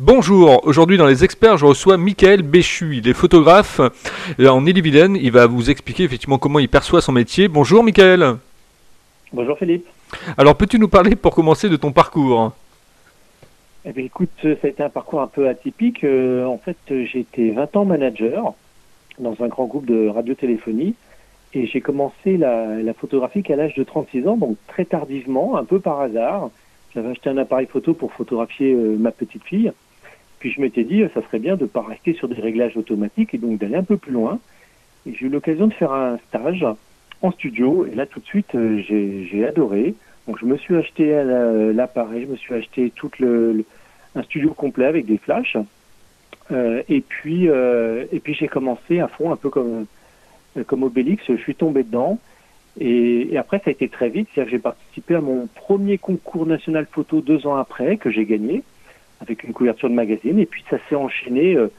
Bonjour, aujourd'hui dans les experts, je reçois Michael Béchu, il est photographe euh, en Ille-et-Vilaine, il va vous expliquer effectivement comment il perçoit son métier. Bonjour Michael. Bonjour Philippe. Alors peux-tu nous parler pour commencer de ton parcours? Eh bien écoute, ça a été un parcours un peu atypique. Euh, en fait, j'ai été 20 ans manager dans un grand groupe de radiotéléphonie et j'ai commencé la, la photographie qu'à l'âge de 36 ans, donc très tardivement, un peu par hasard. J'avais acheté un appareil photo pour photographier euh, ma petite fille. Puis je m'étais dit, ça serait bien de ne pas rester sur des réglages automatiques et donc d'aller un peu plus loin. Et j'ai eu l'occasion de faire un stage en studio et là tout de suite euh, j'ai adoré. Donc je me suis acheté l'appareil, je me suis acheté tout un studio complet avec des flashs. Euh, et puis euh, puis j'ai commencé à fond un peu comme comme Obélix, je suis tombé dedans. Et, et après ça a été très vite, c'est-à-dire que j'ai participé à mon premier concours national photo deux ans après que j'ai gagné avec une couverture de magazine. Et puis ça s'est enchaîné euh,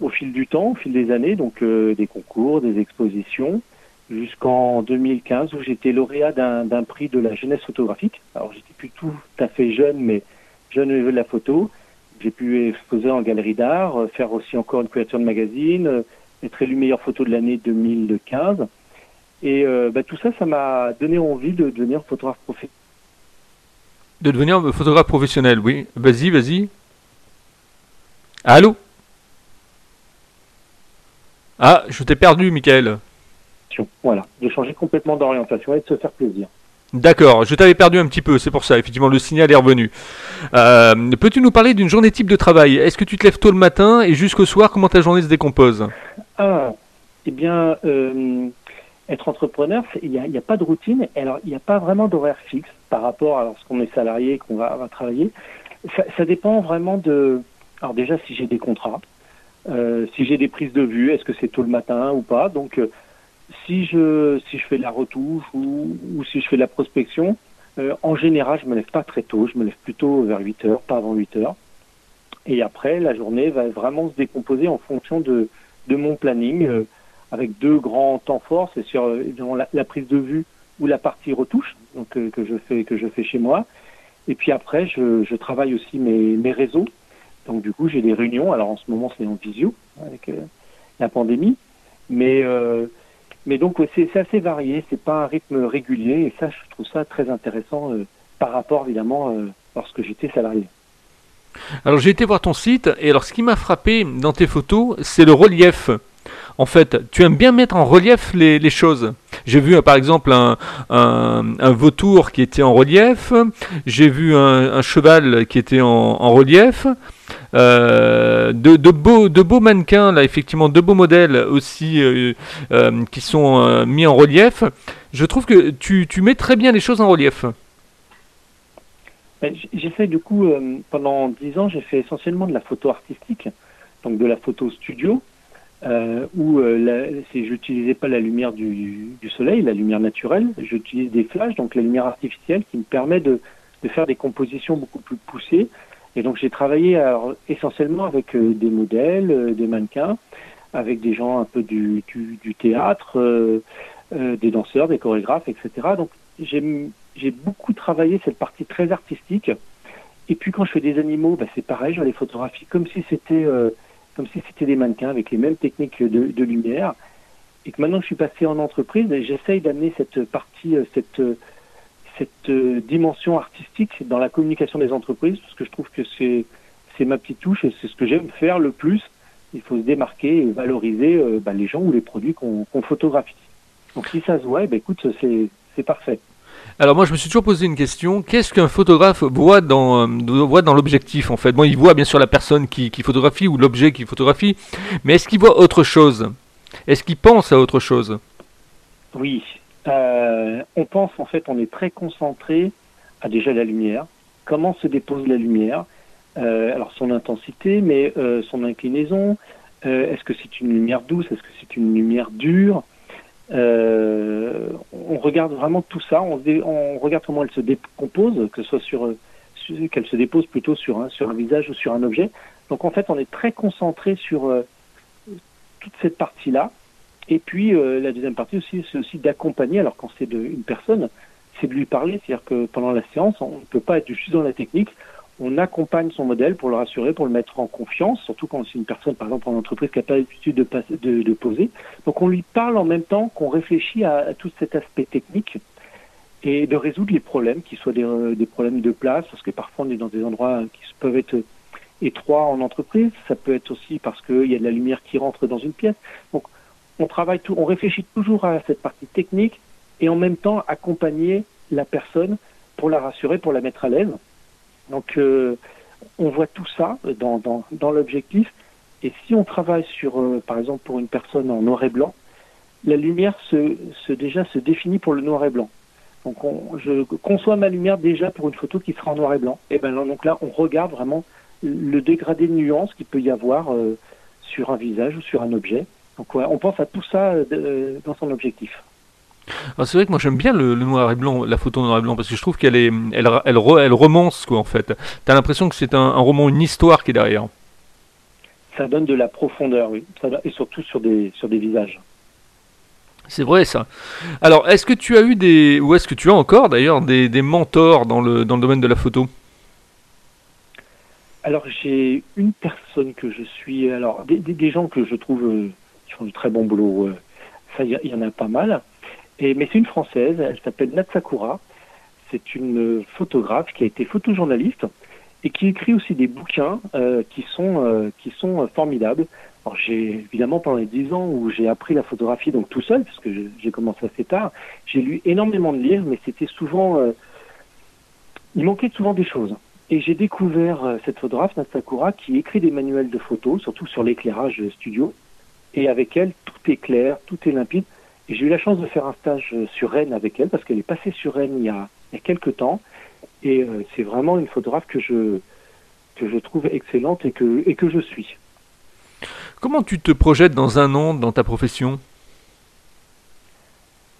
au fil du temps, au fil des années, donc euh, des concours, des expositions, jusqu'en 2015 où j'étais lauréat d'un prix de la jeunesse photographique. Alors j'étais plus tout à fait jeune, mais jeune au niveau de la photo. J'ai pu exposer en galerie d'art, euh, faire aussi encore une couverture de magazine, être élu meilleure photo de l'année 2015. Et bah, tout ça, ça m'a donné envie de devenir photographe professionnel de devenir photographe professionnel, oui. Vas-y, vas-y. Allô? Ah, je t'ai perdu, Michael. Voilà, de changer complètement d'orientation et de se faire plaisir. D'accord, je t'avais perdu un petit peu, c'est pour ça, effectivement, le signal est revenu. Euh, peux-tu nous parler d'une journée type de travail? Est-ce que tu te lèves tôt le matin et jusqu'au soir, comment ta journée se décompose? Ah, eh bien, euh, être entrepreneur, il n'y a, a, pas de routine. Alors, il n'y a pas vraiment d'horaire fixe par rapport à lorsqu'on est salarié et qu'on va, va, travailler. Ça, dépend vraiment de. Alors déjà, si j'ai des contrats, euh, si j'ai des prises de vue, est-ce que c'est tôt le matin ou pas. Donc, euh, si je si je fais de la retouche ou, si je fais de la prospection, euh, en général, je me lève pas très tôt. Je me lève plutôt vers 8 heures, pas avant 8 heures. Et après, la journée va vraiment se décomposer en fonction de de mon planning. Avec deux grands temps forts, c'est sur la, prise de vue ou la partie retouche, euh, que je fais chez moi. Et puis après, je, travaille aussi mes, réseaux. Donc du coup, j'ai des réunions. Alors en ce moment, c'est en visio avec euh, la pandémie, mais euh, donc c'est assez varié. C'est pas un rythme régulier et ça, je trouve ça très intéressant par rapport évidemment lorsque j'étais salarié. Alors j'ai été voir ton site et alors ce qui m'a frappé dans tes photos, c'est le relief en fait, tu aimes bien mettre en relief les choses. J'ai vu par exemple un, un, un, vautour qui était en relief, j'ai vu un, cheval qui était en, relief, euh, de, beaux, de beaux mannequins, là effectivement, de beaux modèles aussi euh, euh, qui sont euh, mis en relief. Je trouve que tu, tu, mets très bien les choses en relief. Ben, j'ai fait du coup, euh, pendant dix ans, j'ai fait essentiellement de la photo artistique, donc de la photo studio euh, où euh, j'utilisais pas la lumière du, soleil, la lumière naturelle, j'utilise des flashs, donc la lumière artificielle qui me permet de, faire des compositions beaucoup plus poussées. Et donc j'ai travaillé essentiellement avec euh, des modèles, euh, des mannequins, avec des gens un peu du, théâtre, des danseurs, des chorégraphes, etc. Donc j'ai beaucoup travaillé cette partie très artistique. Et puis quand je fais des animaux, bah, c'est pareil, je les photographie comme si c'était comme si c'était des mannequins avec les mêmes techniques de, lumière. Et que maintenant que je suis passé en entreprise, j'essaye d'amener cette partie, cette, cette dimension artistique dans la communication des entreprises, parce que je trouve que c'est, c'est ma petite touche et c'est ce que j'aime faire le plus. Il faut se démarquer et valoriser euh, bah, les gens ou les produits qu'on, photographie. Donc si ça se voit, bah, écoute, c'est, c'est parfait. Alors moi je me suis toujours posé une question, qu'est-ce qu'un photographe voit dans, euh, l'objectif en fait? Bon il voit bien sûr la personne qui, photographie ou l'objet qui photographie, mais est-ce qu'il voit autre chose? Est-ce qu'il pense à autre chose? Oui, euh, on pense en fait, on est très concentré à déjà la lumière, comment se dépose la lumière, euh, alors son intensité, mais son inclinaison, est-ce que c'est une lumière douce, est-ce que c'est une lumière dure? Euh, on regarde vraiment tout ça, on, on, regarde comment elle se décompose, que ce soit sur, sur qu'elle se dépose plutôt sur un, sur un visage ou sur un objet. Donc en fait, on est très concentré sur euh, toute cette partie-là. Et puis euh, la deuxième partie aussi, c'est aussi d'accompagner. Alors quand c'est une personne, c'est de lui parler, c'est-à-dire que pendant la séance, on ne peut pas être juste dans la technique. On accompagne son modèle pour le rassurer, pour le mettre en confiance, surtout quand c'est une personne, par exemple, en entreprise qui n'a pas l'habitude de, poser. Donc on lui parle en même temps qu'on réfléchit à, tout cet aspect technique et de résoudre les problèmes, qu'ils soient des, euh, des, problèmes de place, parce que parfois on est dans des endroits qui peuvent être étroits en entreprise, ça peut être aussi parce qu'il y a de la lumière qui rentre dans une pièce. Donc on travaille tout, on réfléchit toujours à cette partie technique et en même temps accompagner la personne pour la rassurer, pour la mettre à l'aise. Donc, euh, on voit tout ça dans, l'objectif. Et si on travaille sur, euh, par exemple, pour une personne en noir et blanc, la lumière se, déjà se définit pour le noir et blanc. Donc, on, je conçois ma lumière déjà pour une photo qui sera en noir et blanc. Et ben donc là, on regarde vraiment le dégradé de nuances qu'il peut y avoir euh, sur un visage ou sur un objet. Donc, on pense à tout ça dans son objectif. Ah, c'est vrai que moi j'aime bien le, noir et blanc, la photo noir et blanc, parce que je trouve qu'elle est, elle, elle, elle, romance quoi en fait. T'as l'impression que c'est un, roman, une histoire qui est derrière. Ça donne de la profondeur, oui, et surtout sur des, sur des visages. C'est vrai ça. Alors, est-ce que tu as eu des, ou est-ce que tu as encore d'ailleurs des, des mentors dans le, dans le domaine de la photo? Alors, j'ai une personne que je suis, alors des, des, gens que je trouve euh, qui font du très bon boulot. Euh, ça, il y, en a pas mal. Et, mais c'est une Française, elle s'appelle Natsakura. C'est une photographe qui a été photojournaliste et qui écrit aussi des bouquins euh, qui sont euh, qui sont formidables. Alors j'ai évidemment pendant les dix ans où j'ai appris la photographie donc tout seul parce que j'ai commencé assez tard, j'ai lu énormément de livres, mais c'était souvent euh, il manquait souvent des choses. Et j'ai découvert euh, cette photographe Natsakura qui écrit des manuels de photos, surtout sur l'éclairage studio. Et avec elle, tout est clair, tout est limpide. Et j'ai eu la chance de faire un stage euh, sur Rennes avec elle, parce qu'elle est passée sur Rennes il y a, il y a quelques temps. Et euh, c'est vraiment une photographe que je, que je trouve excellente et que, et que je suis. Comment tu te projettes dans un an dans ta profession?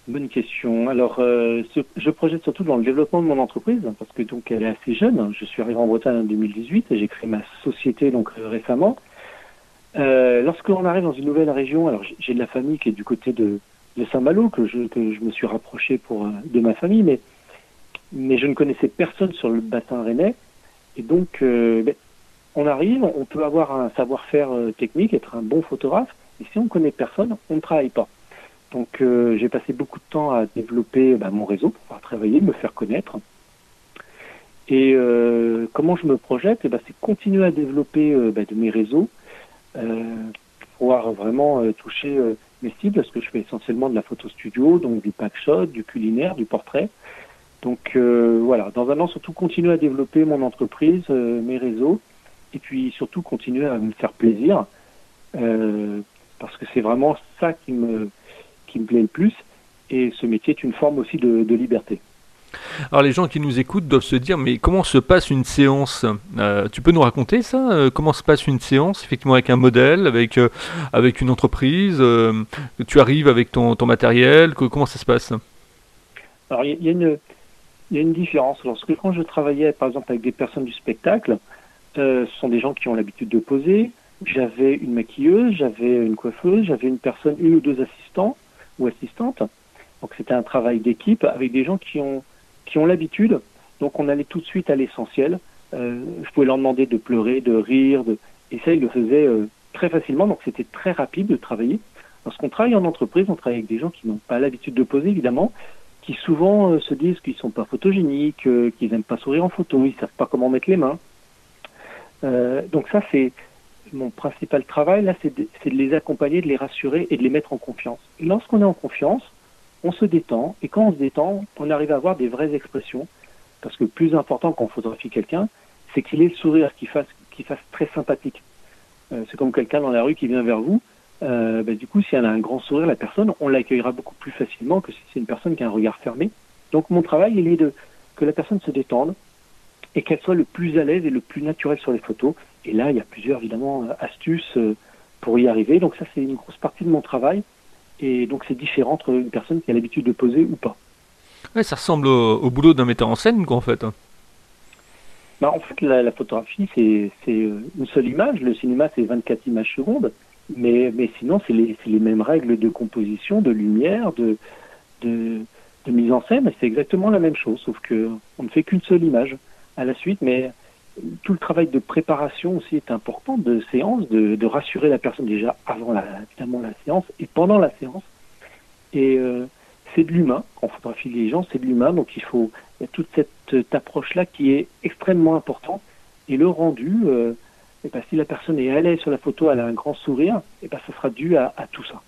Bonne question. Alors, euh, je projette surtout dans le développement de mon entreprise, parce que donc elle est assez jeune. Je suis arrivé en Bretagne en 2018 et j'ai créé ma société donc récemment. Euh, Lorsqu'on arrive dans une nouvelle région, alors j'ai de la famille qui est du côté de, de Saint-Malo que je, que je me suis rapproché pour, euh, de ma famille, mais, mais je ne connaissais personne sur le bassin rennais. Et donc, euh, ben, on arrive, on peut avoir un savoir-faire euh, technique, être un bon photographe, et si on ne connaît personne, on ne travaille pas. Donc, j'ai passé beaucoup de temps à développer ben, mon réseau pour pouvoir travailler, me faire connaître. Et comment je me projette? Eh ben, C'est continuer à développer ben, de mes réseaux, pouvoir vraiment toucher parce que je fais essentiellement de la photo studio, donc du pack shot, du culinaire, du portrait. Donc euh, voilà, dans un an, surtout continuer à développer mon entreprise, euh, mes réseaux, et puis surtout continuer à me faire plaisir, euh, parce que c'est vraiment ça qui me, qui me plaît le plus, et ce métier est une forme aussi de, de liberté. Alors les gens qui nous écoutent doivent se dire mais comment se passe une séance? Euh, Tu peux nous raconter ça? Euh, Comment se passe une séance effectivement avec un modèle, avec, euh, avec une entreprise? Tu arrives avec ton, ton matériel? Comment ça se passe? Alors il y, il y a une différence. Lorsque quand je travaillais par exemple avec des personnes du spectacle, ce sont des gens qui ont l'habitude de poser. J'avais une maquilleuse, j'avais une coiffeuse, j'avais une personne, une ou deux assistants ou assistantes. Donc c'était un travail d'équipe avec des gens qui ont qui ont l'habitude. Donc on allait tout de suite à l'essentiel. Euh, je pouvais leur demander de pleurer, de rire, de... et ça ils le faisaient euh, très facilement. Donc c'était très rapide de travailler. Lorsqu'on travaille en entreprise, on travaille avec des gens qui n'ont pas l'habitude de poser évidemment, qui souvent euh, se disent qu'ils sont pas photogéniques, qu'ils n'aiment pas sourire en photo, ils savent pas comment mettre les mains. donc ça c'est mon principal travail là, c'est de, les accompagner, de les rassurer et de les mettre en confiance. Lorsqu'on est en confiance, on se détend, et quand on se détend, on arrive à avoir des vraies expressions, parce que le plus important quand on photographie quelqu'un, c'est qu'il ait le sourire qui fasse, fasse très sympathique. Euh, c'est comme quelqu'un dans la rue qui vient vers vous, euh, bah, du coup, si elle a un grand sourire, la personne, on l'accueillera beaucoup plus facilement que si c'est une personne qui a un regard fermé. Donc mon travail, il est de que la personne se détende et qu'elle soit le plus à l'aise et le plus naturel sur les photos. Et là, il y a plusieurs, évidemment, astuces euh, pour y arriver. Donc ça, c'est une grosse partie de mon travail. Et donc c'est différent entre une personne qui a l'habitude de poser ou pas. Ouais, ça ressemble au, boulot d'un metteur en scène, quoi, en fait. Bah, en fait, la, photographie, c'est euh, une seule image. Le cinéma, c'est 24 images secondes. Mais, mais sinon, c'est les, les, mêmes règles de composition, de lumière, de, de, de mise en scène. C'est exactement la même chose, sauf que on ne fait qu'une seule image à la suite. Mais tout le travail de préparation aussi est important de séance, de, rassurer la personne déjà avant la, la séance et pendant la séance. Et euh, c'est de l'humain. On photographie les gens, c'est de l'humain. Donc il faut y a toute cette approche-là qui est extrêmement importante. Et le rendu, euh, ben, si la personne est à l'aise sur la photo, elle a un grand sourire, et ben, ça sera dû à, à tout ça.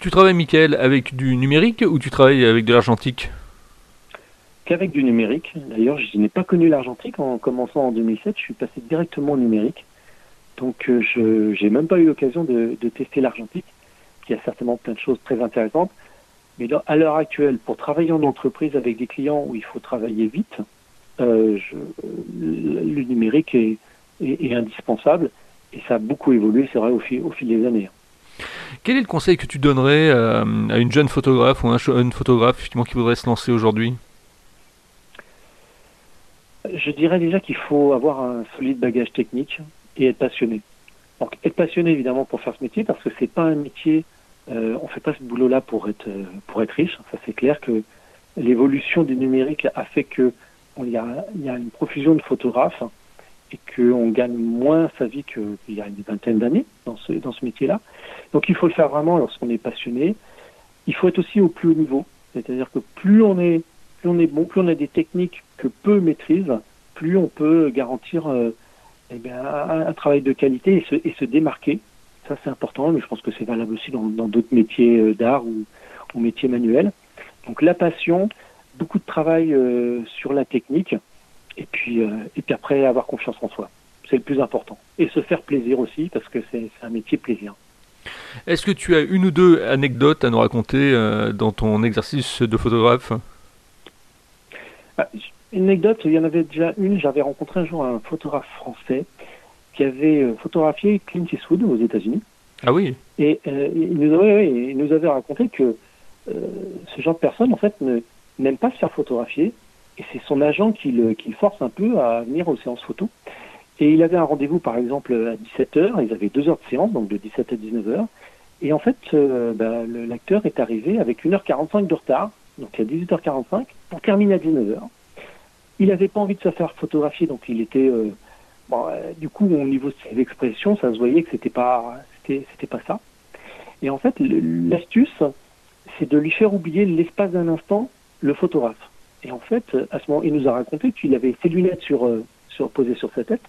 Tu travailles, Michael, avec du numérique ou tu travailles avec de l'argentique? Qu'avec du numérique. D'ailleurs, je n'ai pas connu l'argentique en commençant en 2007. Je suis passé directement au numérique. Donc, euh, je n'ai même pas eu l'occasion de, tester l'argentique, qui a certainement plein de choses très intéressantes. Mais à l'heure actuelle, pour travailler en entreprise avec des clients où il faut travailler vite, euh, je, le numérique est, indispensable et ça a beaucoup évolué, c'est vrai, au fil, des années. Quel est le conseil que tu donnerais euh, à une jeune photographe ou un jeune photographe qui voudrait se lancer aujourd'hui? Je dirais déjà qu'il faut avoir un solide bagage technique et être passionné. Donc, être passionné évidemment pour faire ce métier parce que c'est pas un métier euh, on fait pas ce boulot-là pour être pour être riche. Ça c'est clair que l'évolution du numérique a fait que il y a, y a une profusion de photographes et qu'on gagne moins sa vie qu'il y a une vingtaine d'années dans ce dans ce métier-là. Donc il faut le faire vraiment lorsqu'on est passionné. Il faut être aussi au plus haut niveau, c'est-à-dire que plus on est plus on est bon, plus on a des techniques que peu maîtrisent, plus on peut garantir euh, eh un, travail de qualité et se, démarquer ça, c'est important, mais je pense que c'est valable aussi dans d'autres métiers euh, d'art ou, métiers manuels. Donc la passion, beaucoup de travail euh, sur la technique, et puis, après avoir confiance en soi. C'est le plus important. Et se faire plaisir aussi, parce que c'est un métier plaisir. Est-ce que tu as une ou deux anecdotes à nous raconter dans ton exercice de photographe? Une anecdote, il y en avait déjà une. J'avais rencontré un jour un photographe français qui avait euh, photographié Clint Eastwood aux États-Unis. Ah oui. Et euh, il, nous avait, oui, il nous avait raconté que euh, ce genre de personne, en fait, n'aime pas se faire photographier. Et c'est son agent qui le, qui le force un peu à venir aux séances photo. Et il avait un rendez-vous, par exemple, à 17h. Ils avaient deux heures de séance, donc de 17 à 19h. Et en fait, euh, bah, l'acteur est arrivé avec 1h45 de retard, donc à 18h45, pour terminer à 19h. Il n'avait pas envie de se faire photographier, donc il était euh, euh, du coup, au niveau de ses expressions, ça se voyait que c'était pas, c'était, c'était pas ça. Et en fait, l'astuce, c'est de lui faire oublier l'espace d'un instant le photographe. Et en fait, à ce moment, il nous a raconté qu'il avait ses lunettes sur, euh, sur, posées sur sa tête,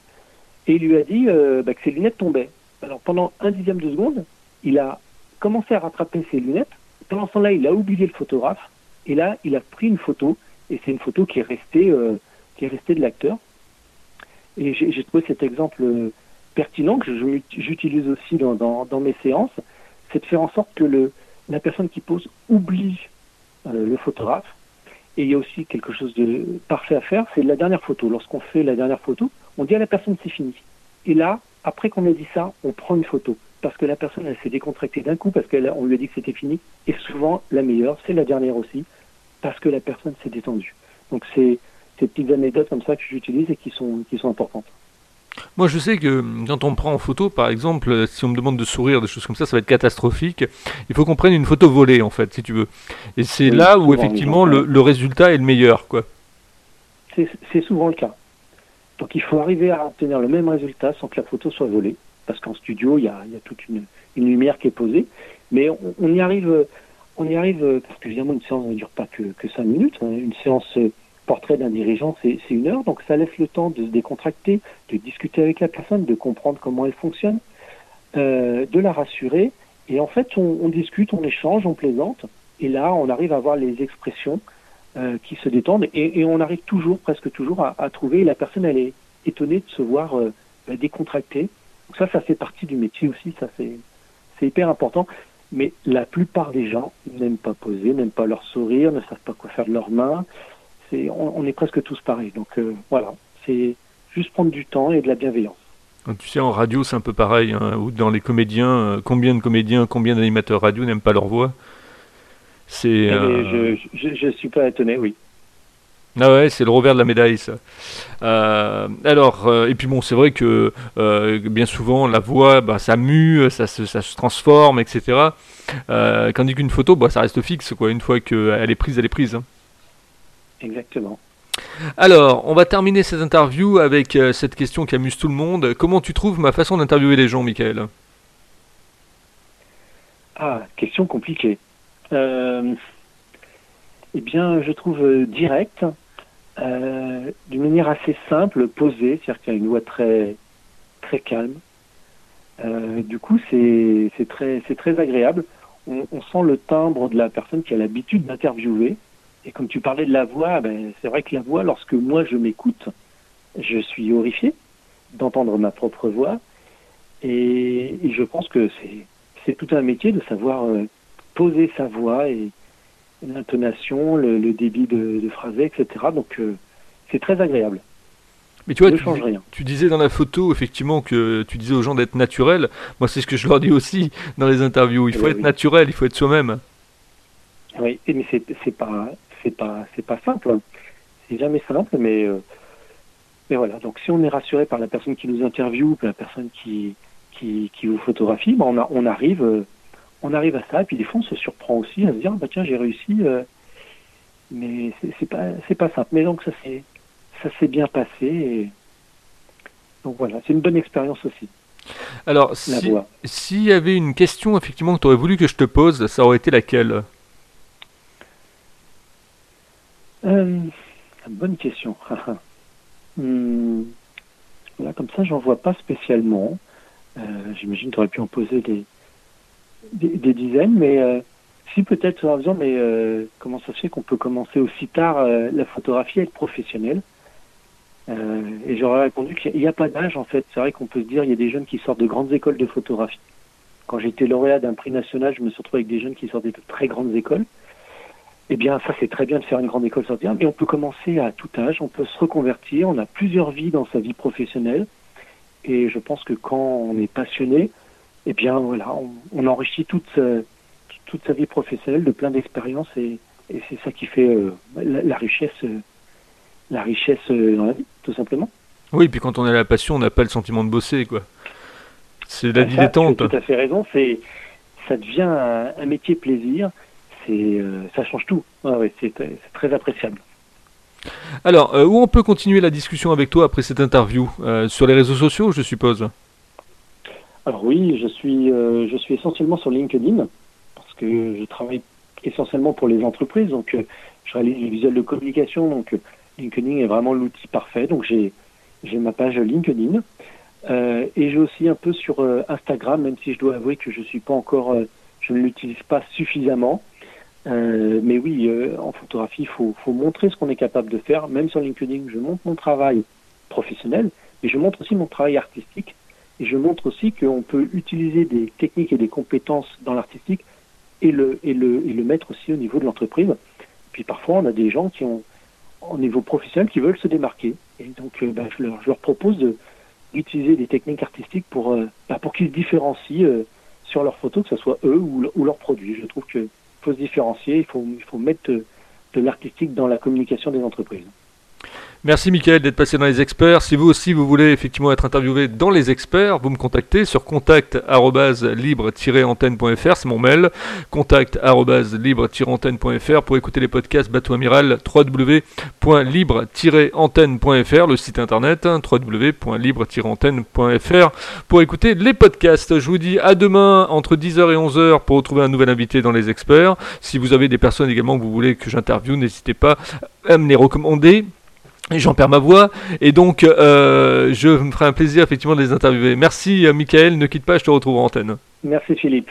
et il lui a dit bah, que ses lunettes tombaient. Alors pendant un dixième de seconde, il a commencé à rattraper ses lunettes. Pendant ce temps-là, il a oublié le photographe, et là, il a pris une photo, et c'est une photo qui est restée, euh, qui est restée de l'acteur. Et j'ai trouvé cet exemple pertinent que j'utilise aussi dans, mes séances, c'est de faire en sorte que le, la personne qui pose oublie euh, le photographe. Et il y a aussi quelque chose de parfait à faire, c'est la dernière photo. Lorsqu'on fait la dernière photo, on dit à la personne c'est fini. Et là, après qu'on ait dit ça, on prend une photo. Parce que la personne, elle s'est décontractée d'un coup, parce qu'on lui a dit que c'était fini. Et souvent, la meilleure, c'est la dernière aussi, parce que la personne s'est détendue. Donc c'est ces petites anecdotes comme ça que j'utilise et qui sont, qui sont importantes. Moi, je sais que quand on prend en photo, par exemple, si on me demande de sourire, des choses comme ça, ça va être catastrophique. Il faut qu'on prenne une photo volée, en fait, si tu veux. Et c'est oui, là où, effectivement, le, le, résultat est le meilleur, quoi. C'est souvent le cas. Donc, il faut arriver à obtenir le même résultat sans que la photo soit volée. Parce qu'en studio, il y a, toute une, lumière qui est posée. Mais on, y arrive, on y arrive, parce que évidemment, une séance ne dure pas que, que 5 minutes. Hein. Une séance portrait d'un dirigeant, c'est une heure, donc ça laisse le temps de se décontracter, de discuter avec la personne, de comprendre comment elle fonctionne, euh, de la rassurer. Et en fait, on, discute, on échange, on plaisante, et là, on arrive à avoir les expressions euh, qui se détendent, et, on arrive toujours, presque toujours, à, trouver. La personne, elle est étonnée de se voir euh, décontractée. Donc ça, ça fait partie du métier aussi, ça c'est hyper important. Mais la plupart des gens n'aiment pas poser, n'aiment pas leur sourire, ne savent pas quoi faire de leurs mains on, on, est presque tous pareils. Donc euh, voilà, c'est juste prendre du temps et de la bienveillance. Tu sais, en radio, c'est un peu pareil. Hein, ou dans les comédiens, euh, combien de comédiens, combien d'animateurs radio n'aiment pas leur voix? C'est. Euh... Je, ne suis pas étonné, oui. Ah ouais, c'est le revers de la médaille, ça. Euh, alors, euh, et puis bon, c'est vrai que euh, bien souvent, la voix, bah, ça mue, ça se, ça se transforme, etc. Quand dit qu'une photo, bah, ça reste fixe, quoi. Une fois qu'elle est prise, elle est prise. Hein. Exactement. Alors, on va terminer cette interview avec cette question qui amuse tout le monde. Comment tu trouves ma façon d'interviewer les gens, Michael? Ah, question compliquée. Eh bien, je trouve direct, euh, d'une manière assez simple, posée, c'est-à-dire qu'il y a une voix très, très calme. Euh, du coup, c'est très, très agréable. On, sent le timbre de la personne qui a l'habitude d'interviewer. Et comme tu parlais de la voix, ben, c'est vrai que la voix, lorsque moi je m'écoute, je suis horrifié d'entendre ma propre voix. Et, je pense que c'est c'est tout un métier de savoir euh, poser sa voix et l'intonation, le, le débit de, de phrasé, etc. Donc euh, c'est très agréable. Mais tu vois, ne tu, change rien. tu disais dans la photo, effectivement, que tu disais aux gens d'être naturel. Moi, c'est ce que je leur dis aussi dans les interviews. Il faut Eh être oui. naturel, il faut être soi-même. Oui, mais c'est c'est pas c'est pas c'est pas simple. C'est jamais simple, mais euh, mais voilà. Donc si on est rassuré par la personne qui nous interviewe, par la personne qui qui, qui vous photographie, ben on, a, on arrive euh, on arrive à ça. Et puis des fois on se surprend aussi à se dire bah tiens j'ai réussi, euh, mais c'est pas c'est pas simple. Mais donc ça s'est ça s'est bien passé. Et... Donc voilà, c'est une bonne expérience aussi. Alors, si- s'il y avait une question, effectivement, que tu aurais voulu que je te pose, ça aurait été laquelle? Euh, bonne question. Hmm, là, comme ça, j'en vois pas spécialement. Euh, J'imagine que tu aurais pu en poser des, des, des dizaines, mais euh, si peut-être en disant, mais euh, comment ça se fait qu'on peut commencer aussi tard euh, la photographie à être professionnelle Et j'aurais répondu qu'il n'y a pas d'âge, en fait. C'est vrai qu'on peut se dire, il y a des jeunes qui sortent de grandes écoles de photographie. Quand j'étais lauréat d'un prix national, je me suis retrouvé avec des jeunes qui sortaient de très grandes écoles. Eh bien, ça, c'est très bien de faire une grande école sortir, mais on peut commencer à tout âge, on peut se reconvertir, on a plusieurs vies dans sa vie professionnelle. Et je pense que quand on est passionné, eh bien, voilà, on, on enrichit toute sa, toute sa vie professionnelle de plein d'expériences et, et c'est ça qui fait euh, la, la richesse, euh, la richesse euh, dans la vie, tout simplement. Oui, puis quand on a la passion, on n'a pas le sentiment de bosser, quoi. C'est la Ah, vie détente. Tu as tout à fait raison. C'est, ça devient un, un métier plaisir. C'est, ça change tout. Ouais, c'est, très appréciable. Alors, où on peut continuer la discussion avec toi après cette interview Sur les réseaux sociaux, je suppose? Alors oui, je suis, euh, je suis essentiellement sur LinkedIn parce que je travaille essentiellement pour les entreprises. Donc, euh, je réalise les visuels de communication. Donc, euh, LinkedIn est vraiment l'outil parfait. Donc, j'ai, j'ai ma page LinkedIn. Euh, et j'ai aussi un peu sur euh, Instagram, même si je dois avouer que je suis pas encore, je ne l'utilise pas suffisamment. Mais oui, en photographie, il faut, faut montrer ce qu'on est capable de faire. Même sur LinkedIn, je montre mon travail professionnel, mais je montre aussi mon travail artistique. Et je montre aussi qu'on peut utiliser des techniques et des compétences dans l'artistique et le, et, le, et le mettre aussi au niveau de l'entreprise. Puis parfois, on a des gens qui ont, au niveau professionnel, qui veulent se démarquer. Et donc, euh, ben, je, leur, propose d'utiliser des techniques artistiques pour, euh, ben, pour qu'ils se différencient euh, sur leurs photos, que ce soit eux ou, le- ou leurs produits. Je trouve qu'il faut se différencier, il faut, il faut mettre de l'artistique dans la communication des entreprises. Merci Mickaël d'être passé dans les experts. Si vous aussi vous voulez effectivement être interviewé dans les experts, vous me contactez sur contact@libre-antenne.fr, c'est mon mail. contact@libre-antenne.fr pour écouter les podcasts Bateau Amiral www.libre-antenne.fr, le site internet hein, www.libre-antenne.fr pour écouter les podcasts. Je vous dis à demain entre 10h et 11h pour retrouver un nouvel invité dans les experts. Si vous avez des personnes également que vous voulez que j'interviewe, n'hésitez pas à me les recommander. J'en perds ma voix et donc euh, je me ferai un plaisir effectivement de les interviewer. Merci euh, Michael, ne quitte pas, je te retrouve en antenne. Merci Philippe.